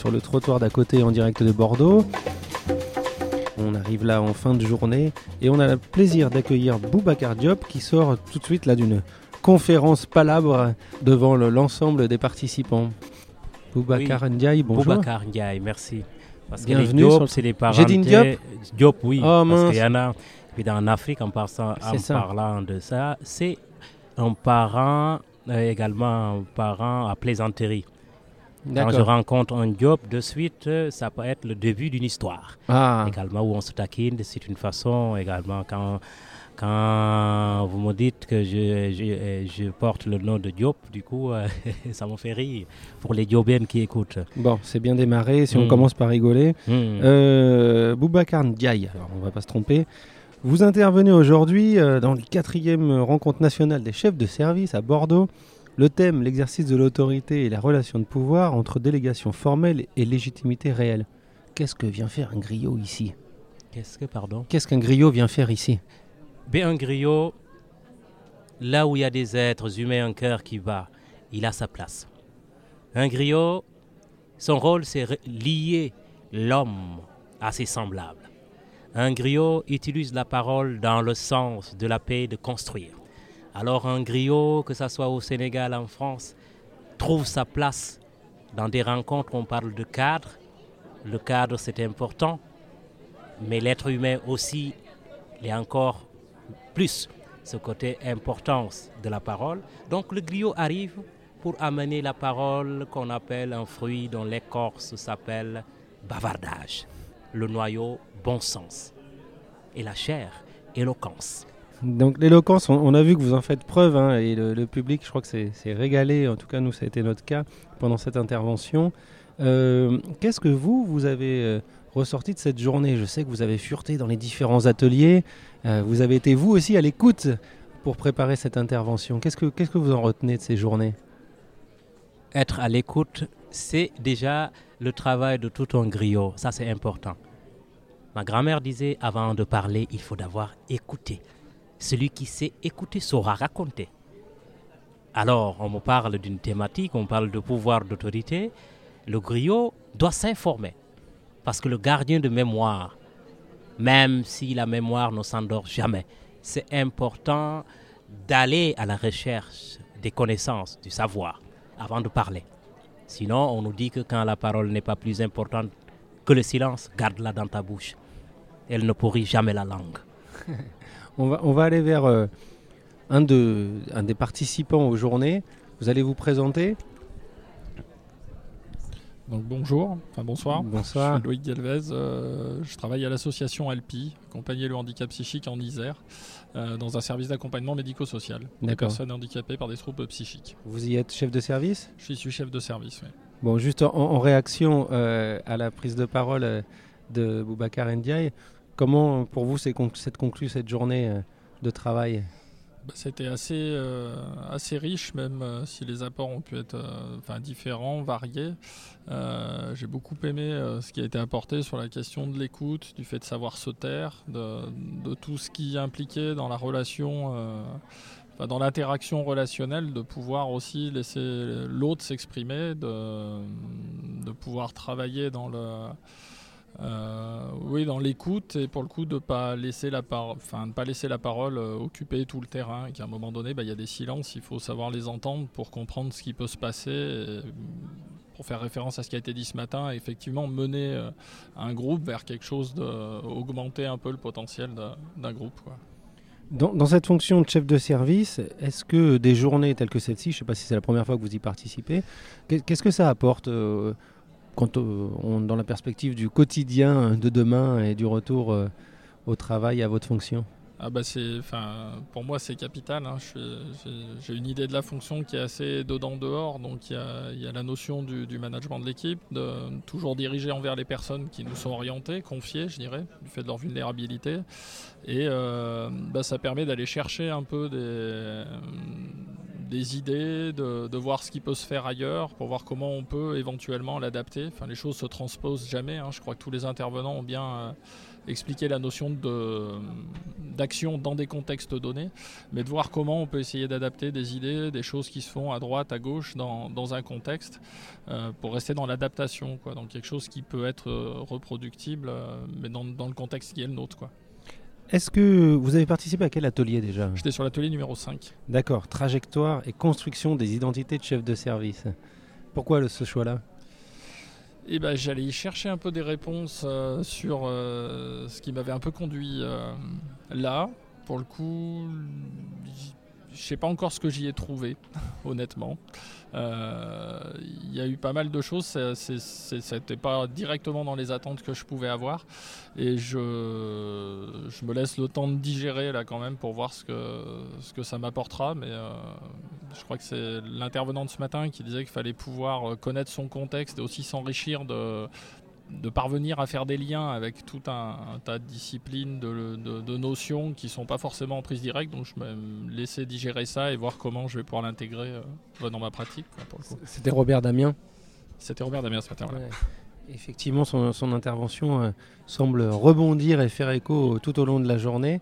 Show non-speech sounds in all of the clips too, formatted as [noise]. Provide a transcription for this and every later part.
sur le trottoir d'à côté en direct de Bordeaux. On arrive là en fin de journée et on a le plaisir d'accueillir Boubacar Diop qui sort tout de suite là d'une conférence palabre devant le- l'ensemble des participants. Boubacar Ndiaye, bonjour. Boubacar Ndiaye, merci. Parce que les Bienvenue Diop, c'est les J'ai dit parentés. Diop, oui. Oh, parce mince. qu'il y en a, en Afrique, en, passant, en parlant de ça, c'est un parent, euh, également un parent à plaisanterie. Quand je rencontre un Diop, de suite, euh, ça peut être le début d'une histoire. Ah, Également, où on se taquine, c'est une façon, également, quand, quand vous me dites que je, je, je porte le nom de Diop, du coup, euh, [laughs] ça me fait rire pour les Diobiennes qui écoutent. bon, c'est bien démarré si on Mm. commence par rigoler. Hmm. Euh, Boubacar Ndiaye, alors on va pas se tromper. Vous intervenez aujourd'hui euh, dans les quatrième rencontre nationale des chefs de service à Bordeaux. Le thème, l'exercice de l'autorité et la relation de pouvoir entre délégation formelle et légitimité réelle. Qu'est-ce que vient faire un griot ici? Qu'est-ce que, pardon? Qu'est-ce qu'un griot vient faire ici? Ben, un griot, là où il y a des êtres humains, un cœur qui bat, il a sa place. Un griot, son rôle, c'est lier l'homme à ses semblables. Un griot utilise la parole dans le sens de la paix, de construire. Alors un griot, que ce soit au Sénégal, en France, trouve sa place dans des rencontres on parle de cadre. Le cadre, c'est important, mais l'être humain aussi l'est encore plus ce côté importance de la parole. Donc le griot arrive pour amener la parole qu'on appelle un fruit dont l'écorce s'appelle bavardage, le noyau bon sens et la chair éloquence. Donc l'éloquence, on, a vu que vous en faites preuve, hein, et le, public, je crois que c'est c'est régalé, en tout cas nous ça a été notre cas pendant cette intervention. Euh, Qu'est-ce que vous, vous avez euh, ressorti de cette journée? Je sais que vous avez fureté dans les différents ateliers, euh, vous avez été vous aussi à l'écoute pour préparer cette intervention. Qu'est-ce que, qu'est-ce que vous en retenez de ces journées? Être à l'écoute, c'est déjà le travail de tout un griot, ça c'est important. Ma grand-mère disait, avant de parler, il faut d'abord écouter. Celui qui sait écouter saura raconter. Alors, on me parle d'une thématique, on parle de pouvoir d'autorité. Le griot doit s'informer. Parce que le gardien de mémoire, même si la mémoire ne s'endort jamais, c'est important d'aller à la recherche des connaissances, du savoir, avant de parler. Sinon, on nous dit que quand la parole n'est pas plus importante que le silence, garde-la dans ta bouche. Elle ne pourrit jamais la langue. [laughs] on va, on va aller vers euh, un, de, un des participants aux journées. Vous allez vous présenter. Donc bonjour, enfin bonsoir. Bonsoir. Je suis Loïc Galvez, euh, je travaille à l'association Alpi, accompagner le handicap psychique en Isère, euh, dans un service d'accompagnement médico-social des personnes handicapées par des troubles psychiques. Vous y êtes chef de service? Je suis chef de service. oui. Bon, juste en, en réaction euh, à la prise de parole de Boubacar Ndiaye, comment pour vous s'est con- s'est conclue cette journée euh, de travail? Bah, C'était assez, euh, assez riche, même euh, si les apports ont pu être différents, variés. J'ai beaucoup aimé ce qui a été apporté sur la question de l'écoute, du fait de savoir se taire, de, tout ce qui impliquait dans la relation, dans l'interaction relationnelle, de pouvoir aussi laisser l'autre s'exprimer, de pouvoir travailler dans le euh, oui, dans l'écoute et pour le coup de pas laisser la parole, pas laisser la parole euh, occuper tout le terrain. Et qu'à un moment donné, bah, il y a des silences, il faut savoir les entendre pour comprendre ce qui peut se passer. pour faire référence à ce qui a été dit ce matin, effectivement mener euh, un groupe vers quelque chose de augmenter un peu le potentiel d'un- groupe. Dans, dans cette fonction de chef de service, est-ce que des journées telles que celle-ci, je ne sais pas si c'est la première fois que vous y participez, qu'est- qu'est-ce que ça apporte euh, dans la perspective du quotidien de demain et du retour euh, au travail à votre fonction Ah bah pour moi c'est capital. hein. J'ai une idée de la fonction qui est assez dedans dehors, donc il y a, la notion du, management de l'équipe, toujours diriger envers les personnes qui nous sont orientées, confiées, je dirais, du fait de leur vulnérabilité, et euh, bah, ça permet d'aller chercher un peu des, des idées, de, voir ce qui peut se faire ailleurs, pour voir comment on peut éventuellement l'adapter. Enfin, les choses se transposent jamais. Hein. Je crois que tous les intervenants ont bien euh, expliqué la notion d'action dans des contextes donnés, mais de voir comment on peut essayer d'adapter des idées, des choses qui se font à droite, à gauche, dans, un contexte, euh, pour rester dans l'adaptation, donc quelque chose qui peut être reproductible, mais dans, dans, le contexte qui est le nôtre. Quoi. Est-ce que vous avez participé à quel atelier déjà J'étais sur l'atelier numéro 5. D'accord, trajectoire et construction des identités de chef de service. Pourquoi ce choix-là? Eh ben, J'allais y chercher un peu des réponses euh, sur euh, ce qui m'avait un peu conduit euh, là. Pour le coup, je sais pas encore ce que j'y ai trouvé, [laughs] honnêtement. Euh, il y a eu pas mal de choses, Ce n'était pas directement dans les attentes que je pouvais avoir. Et je, me laisse le temps de digérer là quand même pour voir ce que, ce que ça m'apportera. Mais euh, je crois que c'est l'intervenant de ce matin qui disait qu'il fallait pouvoir connaître son contexte et aussi s'enrichir de, de parvenir à faire des liens avec tout un, tas de disciplines, de, notions qui ne sont pas forcément en prise directe. Donc je vais me laisser digérer ça et voir comment je vais pouvoir l'intégrer euh, dans ma pratique. C'était Robert Damien? C'était Robert Damien ce matin. Effectivement, son, intervention euh, semble rebondir et faire écho tout au long de la journée.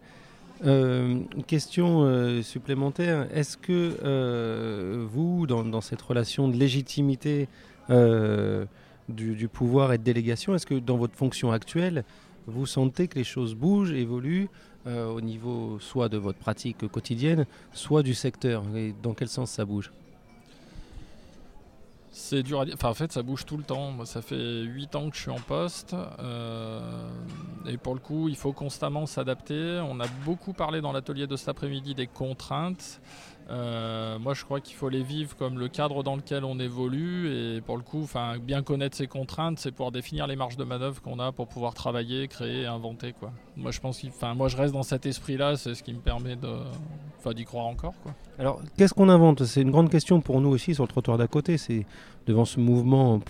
Euh, question supplémentaire, est-ce que vous, dans, dans, cette relation de légitimité du, pouvoir et de délégation. Est-ce que dans votre fonction actuelle, vous sentez que les choses bougent, évoluent euh, au niveau soit de votre pratique quotidienne, soit du secteur? Et dans quel sens ça bouge? C'est dur à dire. En fait, ça bouge tout le temps. Moi, ça fait 8 ans que je suis en poste. Euh, et pour le coup, il faut constamment s'adapter. On a beaucoup parlé dans l'atelier de cet après-midi des contraintes. Euh, moi, je crois qu'il faut les vivre comme le cadre dans lequel on évolue. Et pour le coup, bien connaître ces contraintes, c'est pouvoir définir les marges de manœuvre qu'on a pour pouvoir travailler, créer, inventer. Moi, je pense moi, je reste dans cet esprit-là. C'est ce qui me permet de, d'y croire encore. Alors, qu'est-ce qu'on invente? C'est une grande question pour nous aussi sur le trottoir d'à côté. C'est devant ce mouvement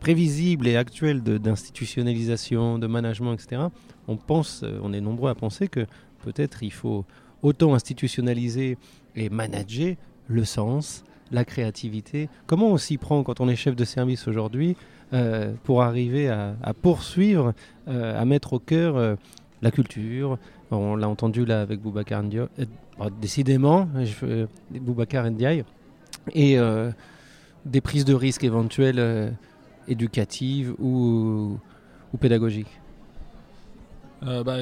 prévisible et actuel d'institutionnalisation, de management, etc. On pense, euh, on est nombreux à penser que peut-être il faut autant institutionnaliser et manager le sens, la créativité. Comment on s'y prend quand on est chef de service aujourd'hui euh, pour arriver à, poursuivre, euh, à mettre au cœur euh, la culture? On l'a entendu là avec Boubacar Ndiaye, décidément, je, Boubacar Ndiaye, et des prises de risques éventuelles éducatives ou pédagogiques. Euh, bah,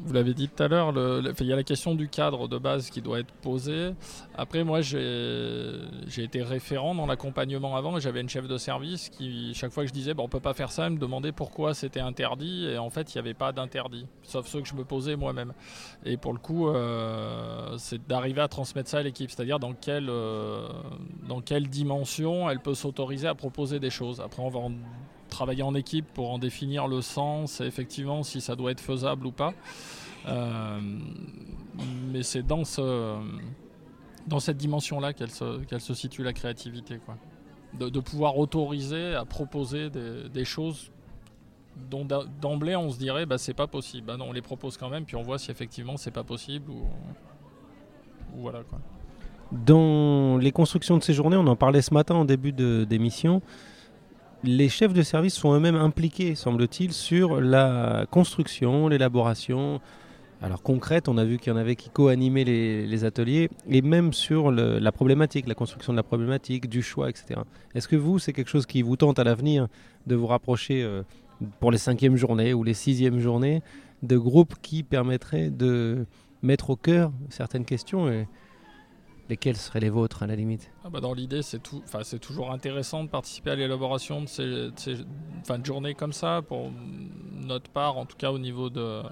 vous l'avez dit tout à l'heure, il y a la question du cadre de base qui doit être posé. Après, moi, j'ai été référent dans l'accompagnement avant et j'avais une chef de service qui, chaque fois que je disais, bon, on peut pas faire ça, elle me demandait pourquoi c'était interdit. Et en fait, il n'y avait pas d'interdit, sauf ceux que je me posais moi-même. Et pour le coup, euh, c'est d'arriver à transmettre ça à l'équipe, c'est-à-dire dans quelle, euh, dans quelle dimension elle peut s'autoriser à proposer des choses. Après, on va en travailler en équipe pour en définir le sens et effectivement si ça doit être faisable ou pas. Euh, mais c'est dans, ce, dans cette dimension-là qu'elle se, qu'elle se situe la créativité. Quoi. De, pouvoir autoriser à proposer des, choses dont d'emblée on se dirait bah, c'est pas possible. Bah, non, on les propose quand même, puis on voit si effectivement c'est pas possible ou voilà quoi. Dans les constructions de ces journées, on en parlait ce matin en début d'émission, les chefs de service sont eux-mêmes impliqués, semble-t-il, sur la construction, l'élaboration. Alors concrète, on a vu qu'il y en avait qui co-animaient les, ateliers, et même sur la problématique, la construction de la problématique, du choix, etc. Est-ce que vous, c'est quelque chose qui vous tente à l'avenir de vous rapprocher euh, pour les cinquièmes journées ou les sixièmes journées de groupes qui permettraient de mettre au cœur certaines questions et, Lesquels seraient les vôtres à la limite? Ah bah Dans l'idée, c'est toujours intéressant de participer à l'élaboration de ces, de journées comme ça. Pour notre part, en tout cas au niveau de,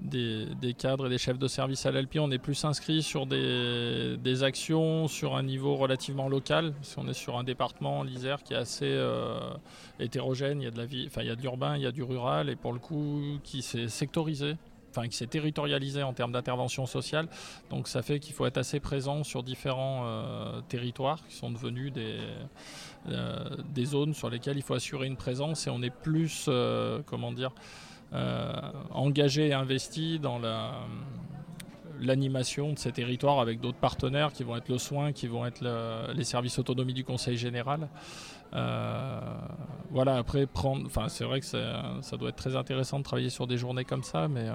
des, cadres et des chefs de service à l'LP, on est plus inscrit sur des, actions sur un niveau relativement local. Parce on est sur un département, l'Isère, qui est assez euh, hétérogène. De il y a de l'urbain, il y a du rural, et pour le coup, qui s'est sectorisé enfin qui s'est territorialisé en termes d'intervention sociale. Donc ça fait qu'il faut être assez présent sur différents euh, territoires qui sont devenus des, euh, des zones sur lesquelles il faut assurer une présence et on est plus, euh, comment dire, engagé et investi dans la l'animation de ces territoires avec d'autres partenaires qui vont être le soin, qui vont être les services autonomie du Conseil général. Euh, voilà, après, prendre. Enfin, c'est vrai que ça doit être très intéressant de travailler sur des journées comme ça, mais. Euh,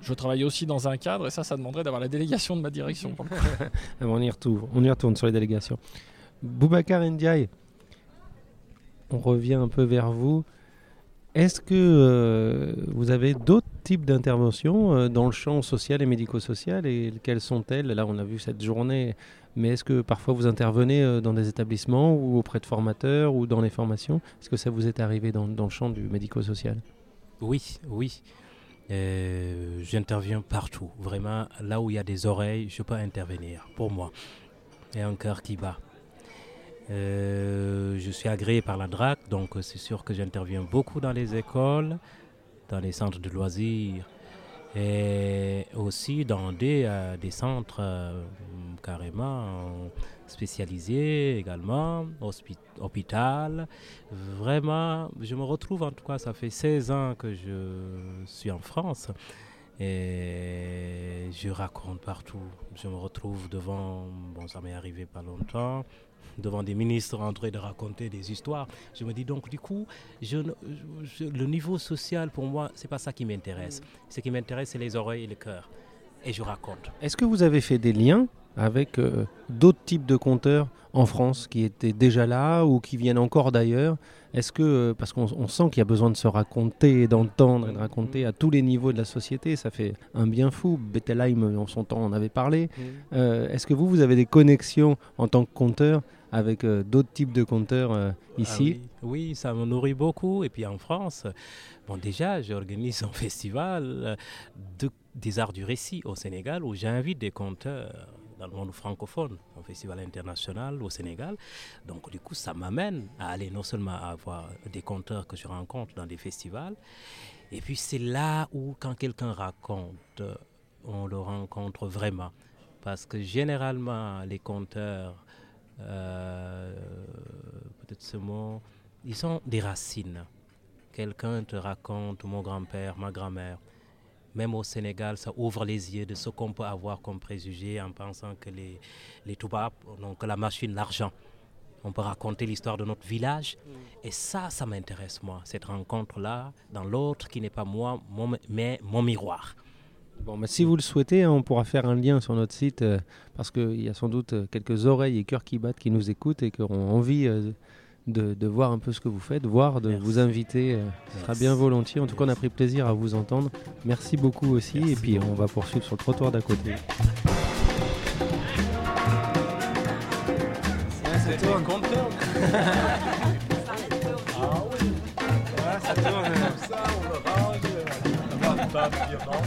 je travaille aussi dans un cadre et ça, ça demanderait d'avoir la délégation de ma direction. [laughs] on, y retourne, on y retourne sur les délégations. Boubacar Ndiaye, on revient un peu vers vous. Est-ce que euh, vous avez d'autres types d'interventions euh, dans le champ social et médico-social et quelles sont-elles? Là, on a vu cette journée, mais est-ce que parfois vous intervenez euh, dans des établissements ou auprès de formateurs ou dans les formations? Est-ce que ça vous est arrivé dans, le champ du médico-social? Oui, oui. J'interviens partout. Vraiment, là où il y a des oreilles, je peux intervenir pour moi. Et un cœur qui bat. Euh, je suis agréé par la DRAC, donc c'est sûr que j'interviens beaucoup dans les écoles, dans les centres de loisirs et aussi dans des, euh, centres euh, carrément spécialisés également, hôpital. Vraiment, je me retrouve en tout cas, ça fait 16 ans que je suis en France. Et je raconte partout. Je me retrouve devant, bon ça m'est arrivé pas longtemps, devant des ministres en train de raconter des histoires. Je me dis donc, du coup, je, le niveau social, pour moi, c'est pas ça qui m'intéresse. Ce qui m'intéresse, c'est les oreilles et le cœur. Et je raconte. Est-ce que vous avez fait des liens avec euh, d'autres types de compteurs en France qui étaient déjà là ou qui viennent encore d'ailleurs Est-ce que, euh, parce qu'on sent qu'il y a besoin de se raconter, d'entendre et de raconter à tous les niveaux de la société, ça fait un bien fou. Bettelheim, en son temps, en avait parlé. Euh, est-ce que vous, vous avez des connexions en tant que compteur avec d'autres types de compteurs ici? ah oui. ça me nourrit beaucoup. Et puis en France, bon, déjà, j'organise un [laughs] festival de, des arts du récit au Sénégal où j'invite des compteurs dans le monde francophone, un festival international au Sénégal. Donc du coup, ça m'amène à aller non seulement à avoir des conteurs que je rencontre dans des festivals, et puis c'est là où quand quelqu'un raconte, on le rencontre vraiment. Parce que généralement, les conteurs, euh, peut-être ce mot, ils sont des racines. Quelqu'un te raconte mon grand-père, ma grand-mère même au Sénégal, ça ouvre les yeux de ce qu'on peut avoir comme préjugé en pensant que les, les toubabs, donc la machine, l'argent, on peut raconter l'histoire de notre village. Mm. Et ça, ça m'intéresse, moi, cette rencontre-là, dans l'autre qui n'est pas moi, mais mon miroir. Bon, mais si vous le souhaitez, hein, on pourra faire un lien sur notre site, euh, parce qu'il y a sans doute euh, quelques oreilles et cœurs qui battent, qui nous écoutent et qui auront envie euh, de, voir un peu ce que vous faites, voir, de vous inviter. Euh, ce sera bien volontiers. En tout cas, on a pris plaisir à vous entendre. Merci beaucoup aussi. et puis, on va poursuivre sur le trottoir d'à côté. Ça tourne. ah oui. ça tourne. Ça, on le range. On va pas dire non.